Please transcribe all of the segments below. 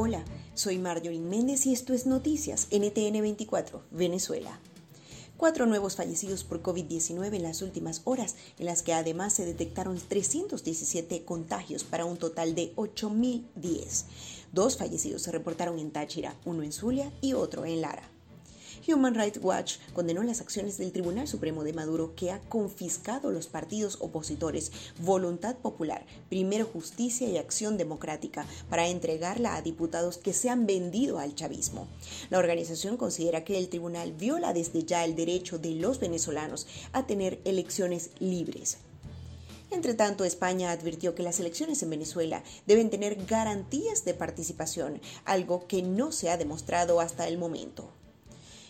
Hola, soy Marjorie Méndez y esto es Noticias NTN 24, Venezuela. Cuatro nuevos fallecidos por COVID-19 en las últimas horas, en las que además se detectaron 317 contagios para un total de 8.010. Dos fallecidos se reportaron en Táchira, uno en Zulia y otro en Lara. Human Rights Watch condenó las acciones del Tribunal Supremo de Maduro que ha confiscado los partidos opositores Voluntad Popular, Primero Justicia y Acción Democrática para entregarla a diputados que se han vendido al chavismo. La organización considera que el tribunal viola desde ya el derecho de los venezolanos a tener elecciones libres. Entre tanto, España advirtió que las elecciones en Venezuela deben tener garantías de participación, algo que no se ha demostrado hasta el momento.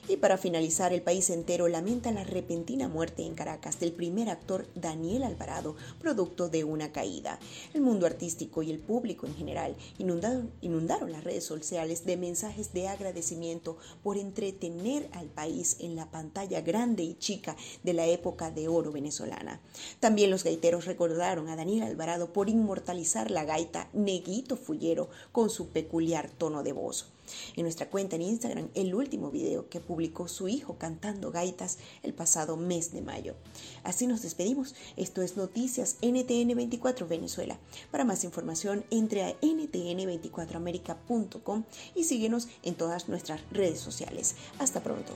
Y para finalizar, el país entero lamenta la repentina muerte en Caracas del primer actor Daniel Alvarado, producto de una caída. El mundo artístico y el público en general inundaron, inundaron las redes sociales de mensajes de agradecimiento por entretener al país en la pantalla grande y chica de la época de oro venezolana. También los gaiteros recordaron a Daniel Alvarado por inmortalizar la gaita Neguito Fullero con su peculiar tono de voz. En nuestra cuenta en Instagram, el último video que su hijo cantando gaitas el pasado mes de mayo. Así nos despedimos. Esto es Noticias NTN 24 Venezuela. Para más información, entre a ntn24america.com y síguenos en todas nuestras redes sociales. Hasta pronto.